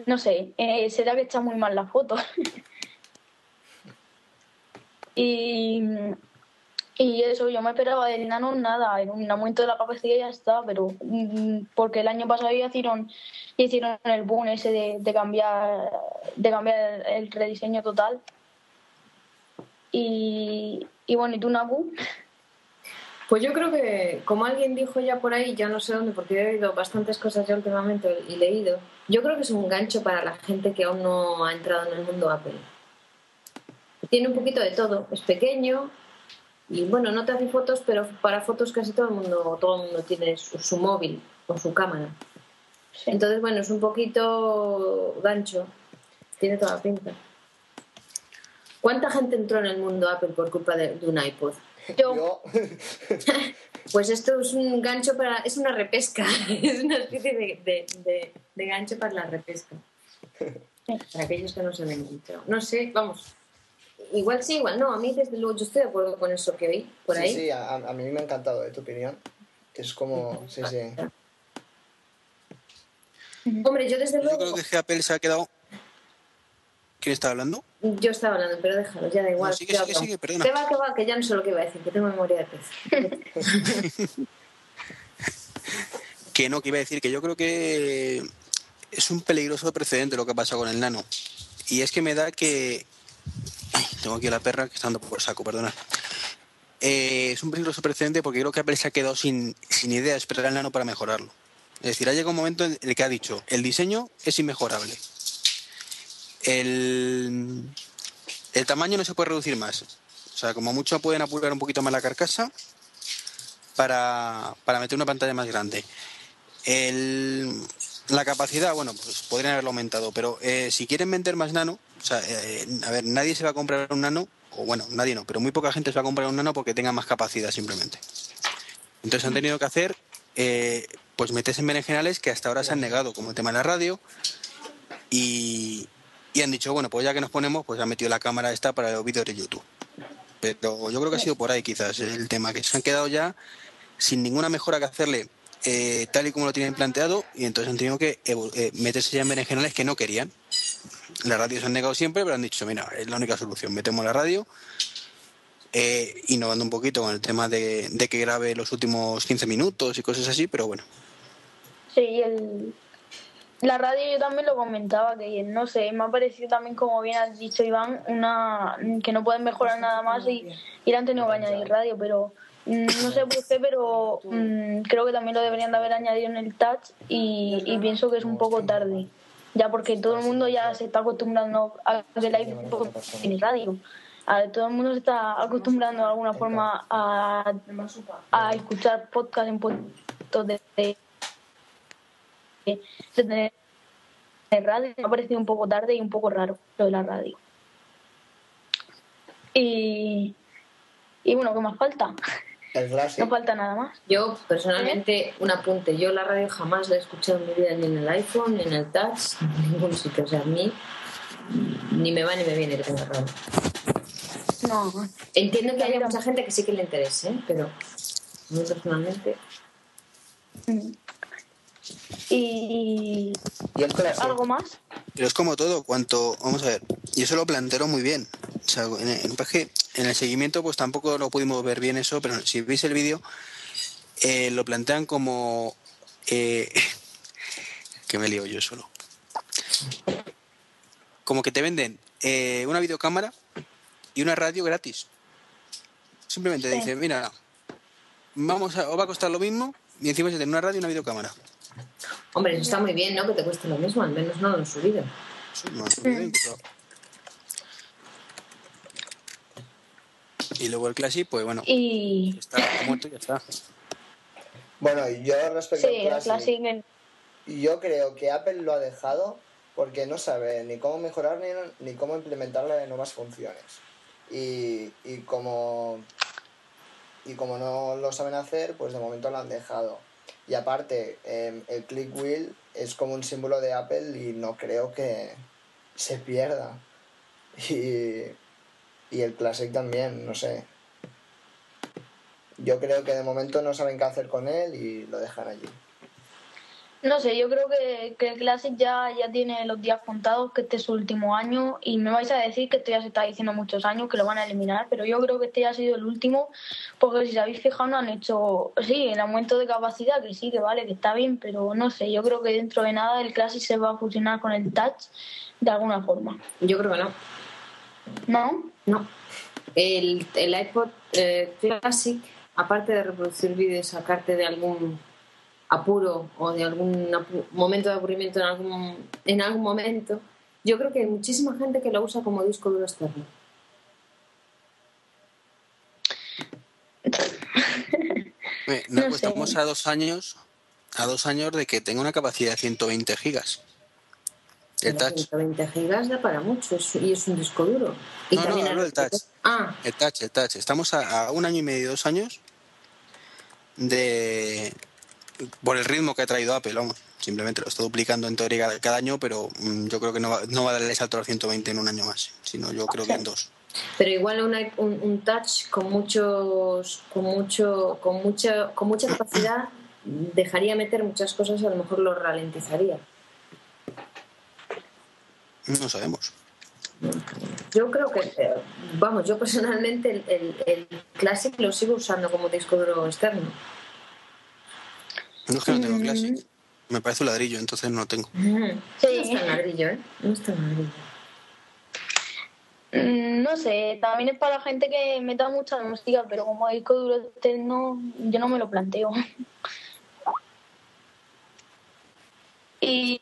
no sé, eh, será que echa muy mal la foto. y, y eso, yo me esperaba del nano nada, en un aumento de la capacidad ya está, pero mm, porque el año pasado ya hicieron, hicieron el boom ese de, de cambiar de cambiar el rediseño total. Y, y bueno, ¿y tú, Naku? Pues yo creo que, como alguien dijo ya por ahí, ya no sé dónde, porque he oído bastantes cosas ya últimamente y leído, yo creo que es un gancho para la gente que aún no ha entrado en el mundo Apple. Tiene un poquito de todo, es pequeño y bueno, no te hace fotos, pero para fotos casi todo el mundo, todo el mundo tiene su, su móvil o su cámara. Sí. Entonces, bueno, es un poquito gancho, tiene toda la pinta. ¿Cuánta gente entró en el mundo Apple por culpa de, de un iPod? Yo, Yo, Pues esto es un gancho para. Es una repesca. Es una especie de, de, de- de gancho para la repesca. Para aquellos que no se han enganchado. No sé, vamos. Igual sí, igual no. A mí, desde luego, yo estoy de acuerdo con eso que oí por sí, ahí. sí, a, a mí me ha encantado de tu opinión. Que es como, sí, sí. Hombre, yo desde Yo luego. creo que Apple se ha quedado. ¿Quién está hablando? Yo estaba hablando, pero déjalo, ya da igual. No, sigue, yo sigue, sigue, perdona. Que va, que va, que ya no sé lo que iba a decir, que tengo memoria de pez. Que no, que iba a decir que yo creo que es un peligroso precedente lo que ha pasado con el nano. Y es que me da que. Tengo aquí la perra que está dando por saco, perdona. Eh, es un peligroso precedente porque creo que Apple se ha quedado sin, sin idea de esperar al nano para mejorarlo. Es decir, ha llegado un momento en el que ha dicho: el diseño es inmejorable. El, el tamaño no se puede reducir más. O sea, como mucho pueden apurar un poquito más la carcasa para, para meter una pantalla más grande. El, la capacidad, bueno, pues podrían haberlo aumentado, pero eh, si quieren vender más nano, o sea, eh, a ver, nadie se va a comprar un nano, o bueno, nadie no, pero muy poca gente se va a comprar un nano porque tenga más capacidad simplemente. Entonces han tenido que hacer, eh, pues meterse en berenjenales que hasta ahora se han negado, como el tema de la radio, y, y han dicho, bueno, pues ya que nos ponemos, pues han metido la cámara esta para los vídeos de YouTube. Pero yo creo que ha sido por ahí quizás el tema, que se han quedado ya sin ninguna mejora que hacerle eh, tal y como lo tienen planteado y entonces han tenido que eh, meterse ya en berenjenales que no querían. La radio se han negado siempre, pero han dicho, mira, es la única solución, metemos la radio, eh, innovando un poquito con el tema de, de que grabe los últimos 15 minutos y cosas así, pero bueno. Sí, el, la radio yo también lo comentaba, que no sé, me ha parecido también, como bien has dicho Iván, una que no pueden mejorar nada más y, y han tenido que añadir radio, pero mm, no sé por qué, pero mm, creo que también lo deberían de haber añadido en el touch y pienso que es un poco tarde, ya porque todo el mundo ya se está acostumbrando a que iPod tiene radio. A- todo el mundo se está acostumbrando de alguna forma a, a escuchar podcast en puestos de, de, de tener radio. Me ha parecido un poco tarde y un poco raro lo de la radio. Y, y bueno, ¿qué más falta? No falta nada más. Yo, personalmente, un apunte. Yo la radio jamás la he escuchado en mi vida, ni en el iPhone, ni en el touch, ni en ningún sitio. O sea, a mí ni me va ni me viene que tenga radio. No, Entiendo que haya mucha gente que sí que le interese, ¿eh? pero a mí personalmente... y Y el algo más. Pero es como todo, cuanto, vamos a ver, y eso lo plantearon muy bien. Sea, en el, en el- en el seguimiento pues tampoco lo pudimos ver bien eso, pero si veis el vídeo, eh, lo plantean como... eh, que me lío yo solo. Como que te venden eh, una videocámara y una radio gratis. Simplemente Sí. dicen, mira, vamos a, os va a costar lo mismo y encima se tiene una radio y una videocámara. Hombre, eso está muy bien, ¿no? Que te cueste lo mismo, al menos no lo han subido. Eso no subido incluso. Y luego el Classic, pues bueno, Y está muerto y ya está. Bueno, y yo respecto sí, al el Classic, Classic en- yo creo que Apple lo ha dejado porque no sabe ni cómo mejorar ni, ni cómo implementar las nuevas funciones. Y, y como y como no lo saben hacer, pues de momento lo han dejado. Y aparte, em, el click wheel es como un símbolo de Apple y no creo que, se pierda. Y, y el Classic también, no sé. Yo creo que de momento no saben qué hacer con él y lo dejan allí. No sé, yo creo que, que el Classic ya, ya tiene los días contados, que este es su último año y me vais a decir que esto ya se está diciendo muchos años, que lo van a eliminar, pero yo creo que este ya ha sido el último, porque si os habéis fijado no han hecho, sí, el aumento de capacidad, que sí, que vale, que está bien, pero no sé, yo creo que dentro de nada el Classic se va a fusionar con el Touch de alguna forma, Yo creo que no. ¿No? No. El, el iPod eh, Classic, aparte de reproducir vídeo y sacarte de algún apuro o de algún apu- momento de aburrimiento en algún, en algún momento, yo creo que hay muchísima gente que lo usa como disco duro externo. Eh, no, No pues sé. estamos a dos años, a dos años de que tenga una capacidad de 120 gigas. El touch. 120 gigas da para mucho y es un disco duro. Y No, no, hablo del touch. Ah, El touch, el touch. Estamos a, a un año y medio, dos años de por el ritmo que ha traído Apple, vamos. Simplemente lo está duplicando en teoría cada, cada año, pero mm, yo creo que no va, no va a darle el salto a los 120 en un año más, sino yo creo que en dos. pero igual un, i- un, un touch con muchos con mucho con mucha con mucha capacidad dejaría meter muchas cosas y a lo mejor lo ralentizaría. No sabemos. Yo creo que, eh, vamos, yo personalmente el, el, el Classic lo sigo usando como disco duro externo. No es que no tengo Mm. Classic. Me parece un ladrillo, entonces no lo tengo. Sí. No está en ladrillo, ¿eh? No está en ladrillo. Mm, No sé, también es para gente que meta mucha música, pero como disco duro externo, yo no me lo planteo. Y,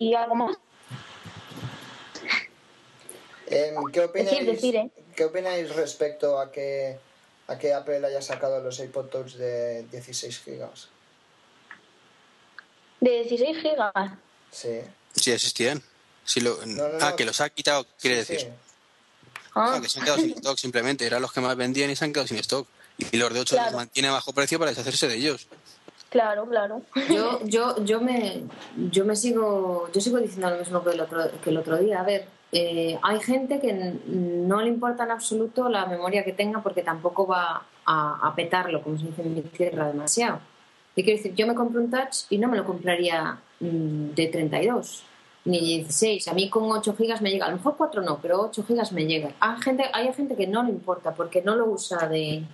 y algo más. Em, ¿qué, opináis, Decir, decir, ¿eh? ¿Qué opináis respecto a que, a que Apple haya sacado los iPod Touch de 16 gigas? De 16 gigas. Sí. Si existían. Si lo, no, ah, no. que los ha quitado, quiere Sí, decir. sí. Ah, No, que se han quedado sin stock simplemente. Eran los que más vendían y se han quedado sin stock. Y los de 8 Claro. los mantiene a bajo precio para deshacerse de ellos. claro, claro. Yo, yo, yo me yo me sigo yo sigo diciendo lo mismo que el otro, que el otro día. A ver, eh, hay gente que no le importa en absoluto la memoria que tenga porque tampoco va a, a petarlo, como se dice en mi tierra, demasiado. Y quiero decir, yo me compro un touch y no me lo compraría mm, de 32 ni 16. A mí con 8 gigas me llega. A lo mejor 4 no, pero 8 gigas me llega. Hay gente, hay gente que no le importa porque no lo usa de,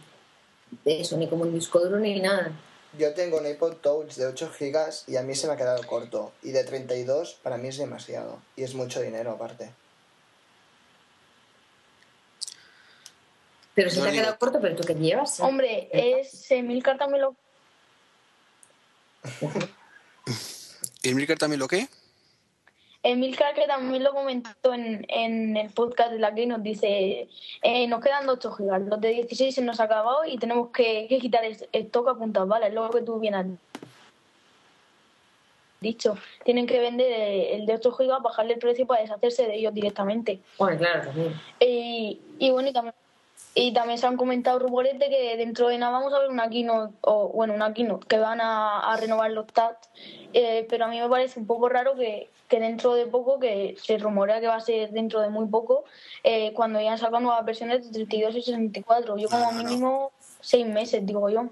de eso, ni como un disco duro ni nada. Yo tengo un iPod Touch de 8 gigas y a mí se me ha quedado corto. Y de 32 para mí es demasiado. Y es mucho dinero aparte. Pero se te ha digo- quedado corto, pero tú qué llevas. Hombre, es Emilcar también lo ¿Y Milker también lo qué? Emilcar que también lo comentó en, en el podcast de la que nos dice eh, nos quedan 8 gigas, los de 16 se nos ha acabado y tenemos que, que quitar el stock a puntas balas, es lo que tú bien has dicho. Tienen que vender eh, el de 8 gigas, bajarle el precio para deshacerse de ellos directamente. Bueno, claro, también. Y, y bueno, y también, y también se han comentado rumores de que dentro de nada vamos a ver una keynote, o bueno, una keynote, que van a, a renovar los TAT, eh, pero a mí me parece un poco raro que, que dentro de poco, que se rumorea que va a ser dentro de muy poco, eh, cuando ya han sacado nuevas versiones de 32 y 64. Yo como mínimo seis meses, digo yo.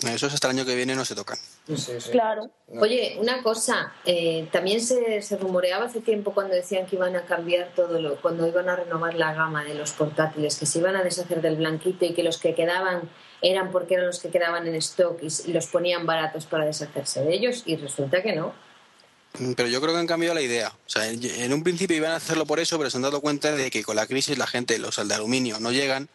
Esos hasta el año que viene no se tocan. Sí, sí. Claro. Oye, una cosa, eh, también se, se rumoreaba hace tiempo cuando decían que iban a cambiar todo lo, cuando iban a renovar la gama de los portátiles, que se iban a deshacer del blanquito y que los que quedaban eran porque eran los que quedaban en stock y los ponían baratos para deshacerse de ellos y resulta que no. Mm, Pero yo creo que han cambiado la idea. O sea, en un principio iban a hacerlo por eso, pero se han dado cuenta de que con la crisis la gente, los de aluminio, no llegan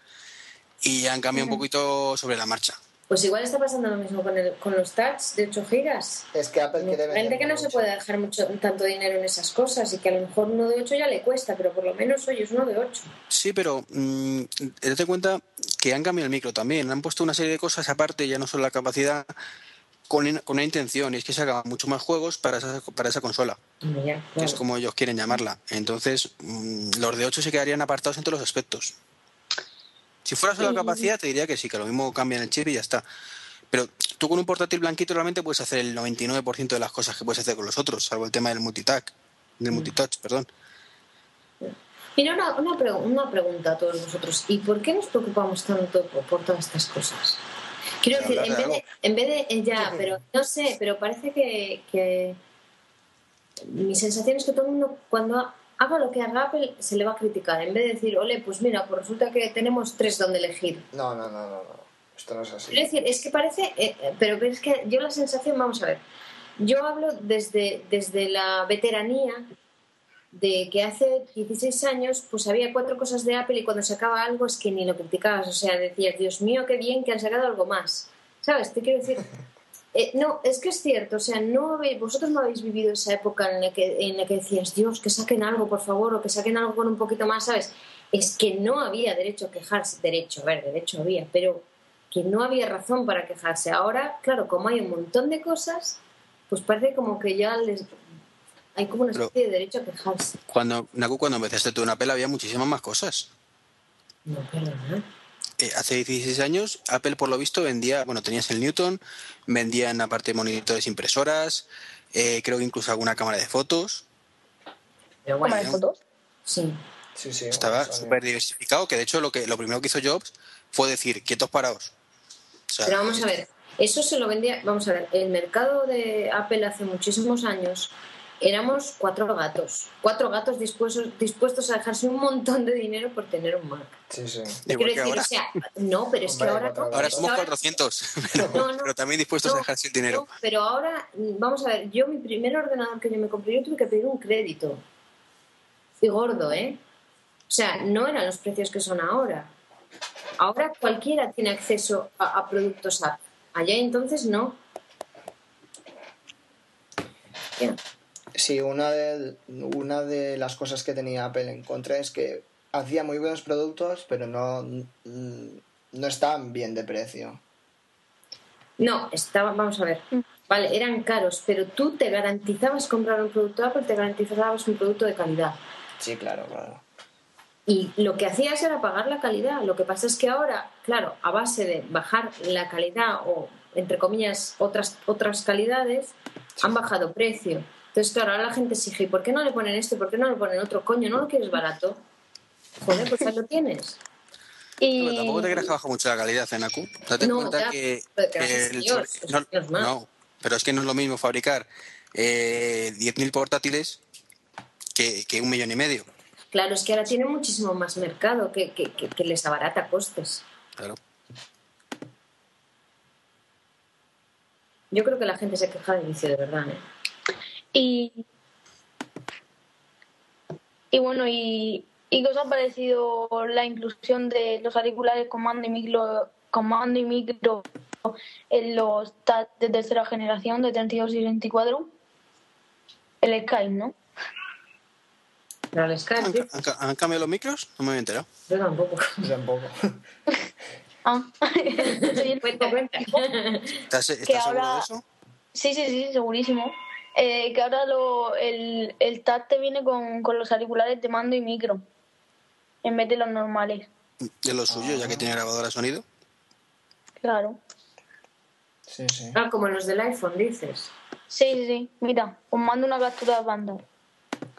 y han cambiado un poquito sobre la marcha. Pues igual está pasando lo mismo con, el, con los touch de 8 gigas. Es que Apple quiere vender Gente que no se mucho. puede dejar mucho, tanto dinero en esas cosas y que a lo mejor uno de 8 ya le cuesta, pero por lo menos hoy es uno de 8. Sí, pero mm, date cuenta que han cambiado el micro también. Han puesto una serie de cosas aparte, ya no solo la capacidad, con, con una intención, y es que se hagan muchos más juegos para esa, para esa consola, Ya, que es claro. como ellos quieren llamarla. Entonces, mm, los de 8 se quedarían apartados en todos los aspectos. Si fuera solo la capacidad, te diría que sí, que lo mismo cambian el chip y ya está. Pero tú con un portátil blanquito realmente puedes hacer el 99% de las cosas que puedes hacer con los otros, salvo el tema del multitouch, del multitouch, perdón. Mira, una, una, pre- una pregunta a todos vosotros. ¿Y por qué nos preocupamos tanto por, por todas estas cosas? Quiero decir, en hablar vez, de de, en vez de... eh, Ya, pero no sé, pero parece que, que... Mi sensación es que todo el mundo, cuando haga lo que haga Apple, se le va a criticar. En vez de decir, ole, pues mira, pues resulta que tenemos tres donde elegir. No, no, no, no, no. Esto no es así. Quiero decir, es que parece, eh, eh, pero es que yo la sensación, vamos a ver, yo hablo desde, desde la veteranía de que hace 16 años pues había cuatro cosas de Apple y cuando sacaba algo es que ni lo criticabas, o sea, decías, Dios mío, qué bien que han sacado algo más. ¿Sabes? Te quiero decir, eh, no, es que es cierto, o sea, no habéis- vosotros no habéis vivido esa época en la, que, en la que decías, Dios, que saquen algo, por favor, o que saquen algo con un poquito más, ¿sabes? Es que no había derecho a quejarse, derecho, a ver, derecho había, pero que no había razón para quejarse. Ahora, claro, como hay un montón de cosas, pues parece como que ya les hay como una Pero- especie de derecho a quejarse. Cuando, Naku, cuando empezaste tú en Apple había muchísimas más cosas. No, perdona. Eh, hace 16 años, Apple por lo visto vendía, bueno, tenías el Newton, vendían aparte monitores impresoras, eh, creo que incluso alguna cámara de fotos. Cámara de fotos. sí. Sí, sí. Estaba súper diversificado, que de hecho lo que lo primero que hizo Jobs fue decir, quietos. O sea, Pero vamos a ver, eso se lo vendía, vamos a ver, el mercado de Apple hace muchísimos años éramos cuatro gatos, cuatro gatos dispuestos, dispuestos a dejarse un montón de dinero por tener un Mac. Sí, sí. Quiero que decir, ahora. o sea, no, pero es que ahora no, Ahora somos ahora- 400, pero, No, no. pero también dispuestos a dejarse el dinero. no, pero ahora, mm, vamos a ver, yo mi primer ordenador que yo me compré, yo tuve que pedir un crédito. Y gordo, ¿eh? O sea, no eran los precios que son ahora. Ahora cualquiera tiene acceso a, a productos Apple. Allá entonces no. Ya. Sí, una de, una de las cosas que tenía Apple en contra es que hacía muy buenos productos, pero no, mm, no estaban bien de precio. No, estaba, vamos a ver. Vale, eran caros, pero tú te garantizabas comprar un producto Apple, te garantizabas un producto de calidad. Sí, claro, claro. Y lo que hacías era pagar la calidad. Lo que pasa es que ahora, claro, a base de bajar la calidad o, entre comillas, otras, otras calidades, han bajado precio. Entonces, claro, ahora la gente exige, ¿y por qué no le ponen esto? ¿Por qué no le ponen otro? Coño, ¿no lo quieres barato? Joder, pues ahí lo tienes. Y Pero tampoco te creas que baja mucho la calidad, Zenaku. Date No, cuenta ya, que, pero que gracias a el Dios, sobre- gracias a Dios, no, más. no, pero es que no es lo mismo fabricar eh, 10.000 portátiles que, que un millón y medio. Claro, es que ahora tiene muchísimo más mercado que, que, que- que les abarata costes. Claro. Yo creo que la gente se queja de vicio de verdad, ¿eh? Y, y bueno, y, y qué os ha parecido la inclusión de los auriculares con mando y micro, con mando y micro en los TAC de tercera generación de 32 y 24? El Skype, ¿no? Pero al Skype, ¿Han, ¿sí? han ca- han cambiado los micros? No me había enterado. yo tampoco. Yo tampoco. Ah, Cuenta, cuenta. ¿Estás, estás seguro ahora- de eso? Sí, sí, sí, segurísimo. Eh, que ahora lo, el, el TAC te viene con, con los auriculares de mando y micro, en vez de los normales. De lo suyo, ya que tiene grabadora de sonido. Claro. Sí, sí. Ah, como los del iPhone, dices. Sí, sí, sí. Mira, os mando una captura de banda.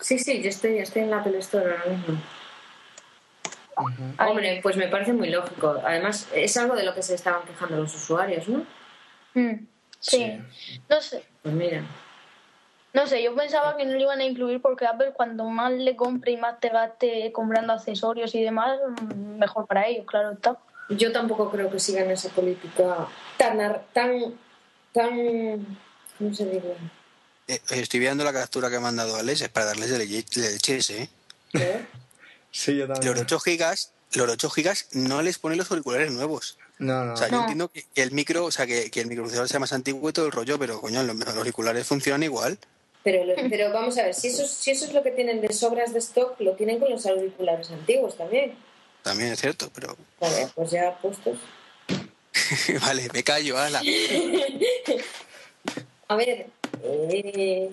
Sí, sí, yo estoy, estoy en la Apple Store ahora mismo. Hombre, pues me parece muy lógico. Además, es algo de lo que se estaban quejando los usuarios, ¿no? Mm, sí. Sí. No sé. Pues mira. No sé, yo pensaba que no lo iban a incluir porque Apple cuando más le compre y más te gaste comprando accesorios y demás, mm, mejor para ellos, claro está. Yo tampoco creo que sigan esa política tan, tan, tan, ¿cómo se dice? Eh, estoy viendo la captura que me han mandado Alex, es para darles de leches, ¿eh? ¿Eh? Sí, yo Los también. 8 gigas, los 8 gigas no les ponen los auriculares nuevos. No, no. O sea, yo entiendo que, que el micro, o sea, que, que el microprocesador sea más antiguo y todo el rollo, pero coño, los, los auriculares funcionan igual. Pero, lo- pero vamos a ver, si eso, si eso es lo que tienen de sobras de stock, lo tienen con los auriculares antiguos también. También es cierto, pero Vale, pues ya puestos. vale, me callo, ala. A ver, eh,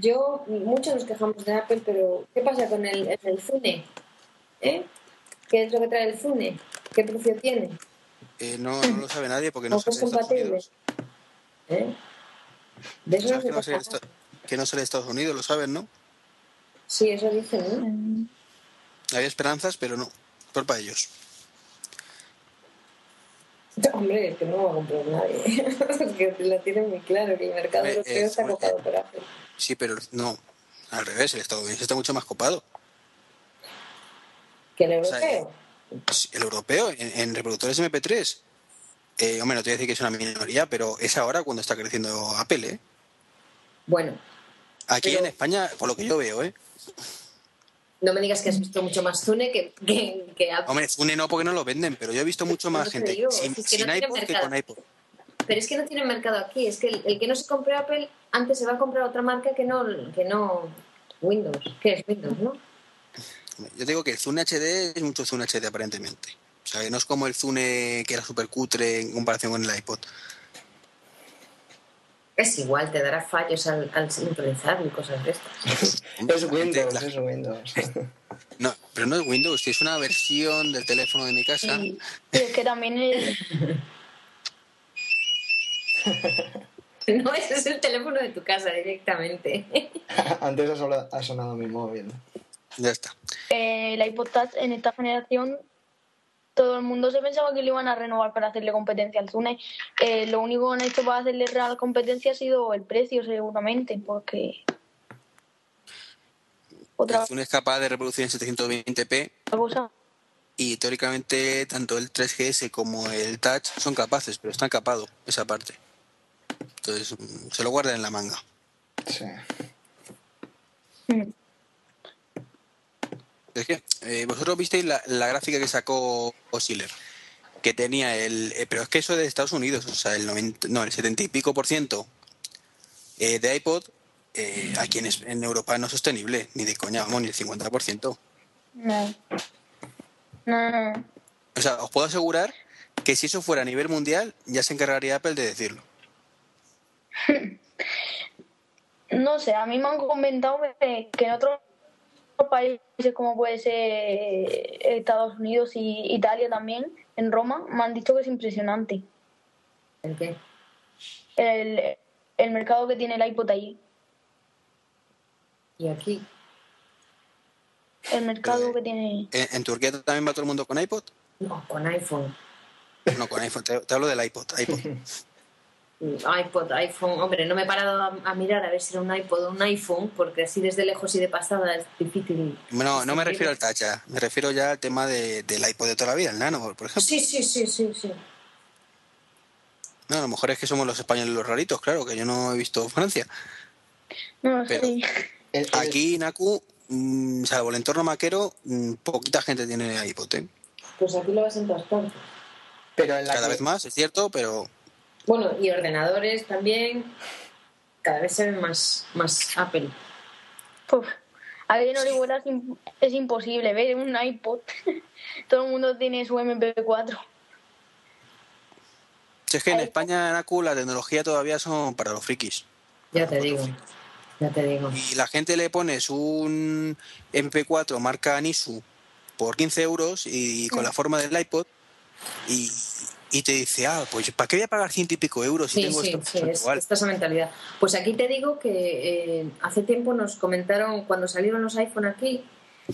yo, muchos nos quejamos de Apple, pero ¿qué pasa con el, el Zune? ¿Eh? ¿Qué es lo que trae el Zune? ¿Qué precio tiene? Eh, no, no lo sabe nadie porque no ¿No es compatible? ¿Eh? De eso no ¿Sabes se que no Esta- que no sale de Estados Unidos, lo sabes, ¿no? Sí, eso dicen. Mm, Había esperanzas, pero no. Por para ellos. Hombre, es que no lo va a comprar nadie. es que lo tienen muy claro, que el mercado europeo eh, está copado eh. por Apple. Sí, pero no. Al revés, el estadounidense está mucho más copado. ¿Que el o sea, europeo? Sí, El europeo, en, en reproductores MP3. Eh, hombre, no te voy a decir que es una minoría, pero es ahora cuando está creciendo Apple, ¿eh? Bueno, Aquí en España, por lo que yo veo, ¿eh? no me digas que has visto mucho más Zune que, que, que Apple. Hombre, Zune no porque no lo venden, pero yo he visto mucho más gente digo, sin, es que sin no tiene iPod que con iPod. Pero es que no tiene mercado aquí. Es que el, el que no se compre Apple antes se va a comprar otra marca que no, que no Windows. ¿Qué es Windows, no? Yo digo que el Zune HD es mucho Zune HD aparentemente. O sea, que no es como el Zune que era súper cutre en comparación con el iPod. Es igual, te dará fallos al, al sincronizarlo y cosas de estas. Es Windows, La- es Windows. No, pero no es Windows, es una versión del teléfono de mi casa. Y, y es que también es, No, ese es el teléfono de tu casa directamente. Antes ha sonado, ha sonado mi móvil. Ya está. eh, iPod Touch en esta generación todo el mundo se pensaba que lo iban a renovar para hacerle competencia al Zune. Eh, lo único que han hecho para hacerle real competencia ha sido el precio, seguramente, porque otra El Zune es capaz de reproducir en 720p cosa. y teóricamente tanto el 3GS como el Touch son capaces, pero están capados esa parte. Entonces se lo guardan en la manga. Sí. Mm. Es que eh, vosotros visteis la, la gráfica que sacó Osciller, que tenía el... eh, pero es que eso es de Estados Unidos, o sea, el 90, no, el 70 y pico por ciento eh, de iPod, eh, aquí en, en Europa no es sostenible, ni de coña, vamos, ni el 50%. No. No, no. O sea, os puedo asegurar que si eso fuera a nivel mundial, ya se encargaría Apple de decirlo. No sé, a mí me han comentado que en otros países como puede ser Estados Unidos y Italia también, en Roma, me han dicho que es impresionante ¿El qué? el, el mercado que tiene el iPod allí. Y aquí. El mercado Pero, que tiene... ¿En, en Turquía también va todo el mundo con iPod? No, con iPhone. No, con iPhone, te, te hablo del iPod. iPod. iPod, iPhone. Hombre, no me he parado a, a mirar a ver si era un iPod o un iPhone, porque así desde lejos y de pasada es difícil. No, no me refiero al touch ya, me refiero ya al tema de, del iPod de toda la vida, el nano, por ejemplo. Sí, sí, sí, sí, sí. No, a lo mejor es que somos los españoles los raritos, claro, que yo no he visto Francia. No Pero- el- Aquí, Naku, mm, salvo el entorno maquero, mm, poquita gente tiene iPod, ¿eh? Pues aquí lo vas en todas partes. pero en la Cada que- vez más, es cierto, pero Bueno, y ordenadores también. Cada vez se ven más, más Apple. Puf. A no le es, im- es imposible ver un iPod. Todo el mundo tiene su MP4. si es que en España, Naku, la tecnología todavía son para los frikis. Ya te digo. Ya te digo. Y la gente le pones un MP4 marca Nisu por 15 euros y con la forma del iPod y, y te dice, ah, pues ¿para qué voy a pagar ciento y pico euros si Sí, tengo sí, esto? sí, es, igual? esta esa mentalidad. Pues aquí te digo que eh, hace tiempo nos comentaron, cuando salieron los iPhone aquí,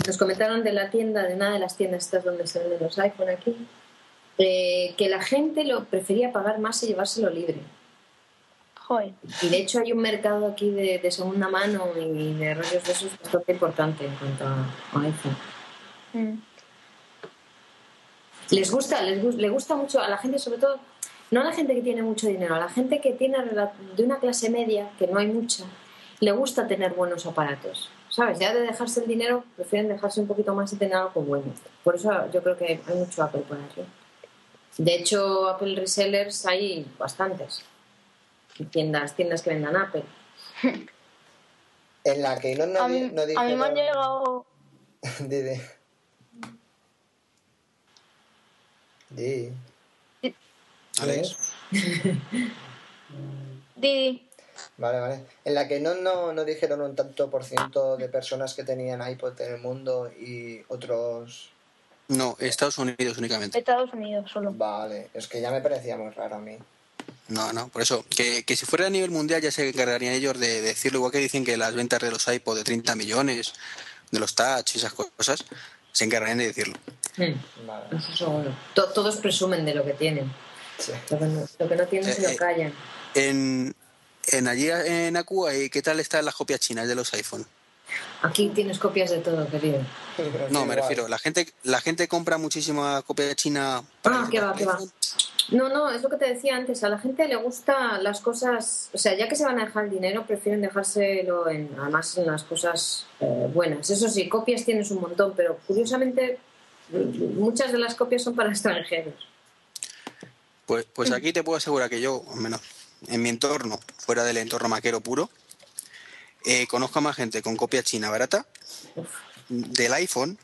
nos comentaron de la tienda, de una de las tiendas estas donde se venden los iPhone aquí, eh, que la gente lo prefería pagar más y llevárselo libre. Joder. Y de hecho hay un mercado aquí de, de segunda mano y de rollos de esos bastante importante en cuanto a, a iPhone. Mm. Les gusta, les gu- le gusta mucho a la gente, sobre todo, no a la gente que tiene mucho dinero, a la gente que tiene de una clase media, que no hay mucha, le gusta tener buenos aparatos. ¿Sabes? Ya de dejarse el dinero, prefieren dejarse un poquito más y tener algo bueno. Por eso yo creo que hay mucho Apple por aquí. De hecho, Apple resellers hay bastantes. Tiendas, tiendas que vendan Apple. En la que no, no, a, mí, no a mí me han llegado... Di, di. Di. Alex. Didi. Vale, vale. En la que no, no, no dijeron un tanto por ciento de personas que tenían iPod en el mundo y otros... No, Estados Unidos únicamente. Estados Unidos solo. Vale, es que ya me parecía muy raro a mí. No, no, por eso, que, que si fuera a nivel mundial ya se encargarían ellos de decirlo, igual que dicen que las ventas de los iPod de 30 millones, de los touch y esas cosas, se encargarían de decirlo. Mm, Vale. eso seguro. To- todos presumen de lo que tienen. Sí. Lo que no, lo que no tienen se Eh, lo eh, callan. En, en allí en Acu, ahí, ¿qué tal están las copias chinas de los iPhone? Aquí tienes copias de todo, querido. No, me refiero, la gente la gente compra muchísima copia china. Ah, que va, para que va. No, no, es lo que te decía antes. A la gente le gusta las cosas, o sea, ya que se van a dejar el dinero, prefieren dejárselo en, además en las cosas eh, buenas. Eso sí, copias tienes un montón, pero curiosamente muchas de las copias son para extranjeros. Pues, pues aquí te puedo asegurar que yo, al menos en mi entorno, fuera del entorno maquero puro, eh, conozco a más gente con copia china barata del iPhone,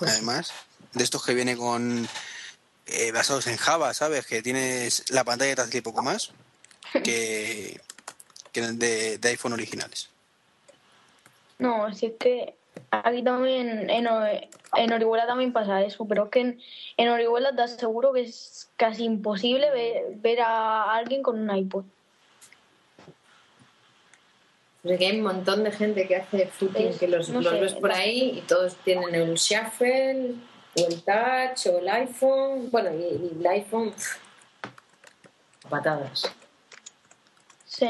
además, de estos que viene con eh, basados en Java, ¿sabes? Que tienes la pantalla táctil y poco más, que, que de, de iPhone originales. No, si es que aquí también, en, en Orihuela también pasa eso, pero es que en, en Orihuela te aseguro que es casi imposible ver, ver a alguien con un iPod. O sea, que hay un montón de gente que hace footing Es- que los, no los sé, ves por ahí y todos tienen el shuffle o el touch o el iPhone. Bueno, y, y el iPhone, pff, patadas. Sí.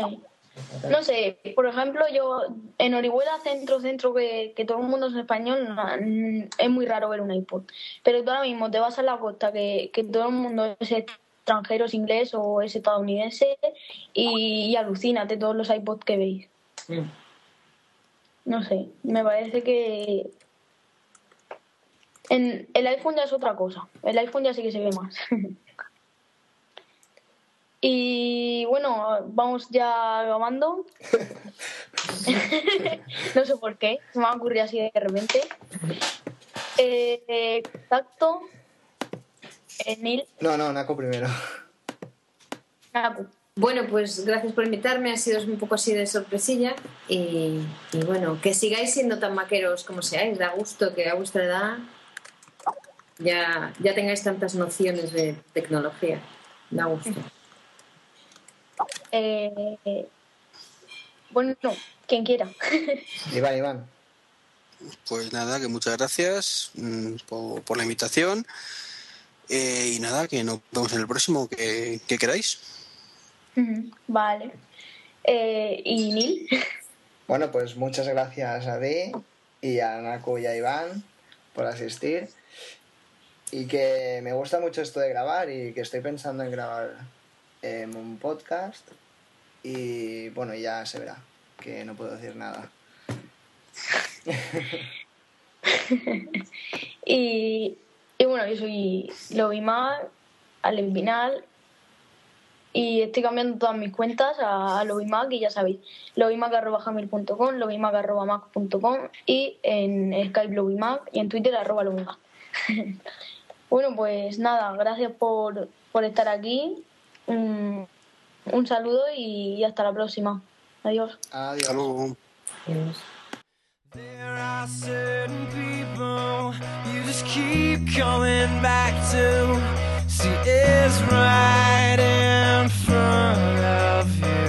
No sé, por ejemplo, yo en Orihuela, centro, centro, que, que todo el mundo es español, no, es muy raro ver un iPod. Pero tú ahora mismo te vas a la costa, que, que todo el mundo es extranjero, es inglés o es estadounidense, y, y alucínate todos los iPods que veis. Mm. No sé, me parece que en el iPhone ya es otra cosa. El iPhone ya sí que se ve más. y bueno, vamos ya acabando. no sé por qué, se me ha ocurrido así de repente. Eh, eh, contacto. Eh, Neil No, no, Naco primero. Naku. Bueno, pues gracias por invitarme, ha sido un poco así de sorpresilla y, y bueno, que sigáis siendo tan maqueros como seáis, da gusto que a vuestra edad ya, ya tengáis tantas nociones de tecnología, da gusto. Eh, bueno, quien quiera. Iván, Iván. Pues nada, que muchas gracias mm, por, por la invitación. Eh, y nada, que nos vemos en el próximo que, que queráis. Vale. Eh, ¿Y Neil? Bueno, pues muchas gracias a Di y a Naco y a Iván por asistir. Y que me gusta mucho esto de grabar y que estoy pensando en grabar em, un podcast. Y bueno, ya se verá, que no puedo decir nada. Y, y bueno, yo soy Lobimar, Alen Vinal, y estoy cambiando todas mis cuentas a, a Lobimac y ya sabéis, lobimac.jamil.com, lobimac.mac.com y en Skype Lobimac y en Twitter arroba Lobimac. bueno, pues nada, gracias por, por estar aquí. Un, un saludo y, y hasta la próxima. Adiós. Adiós. Adiós. There are certain people you just keep coming back to. See, it's right in front of. You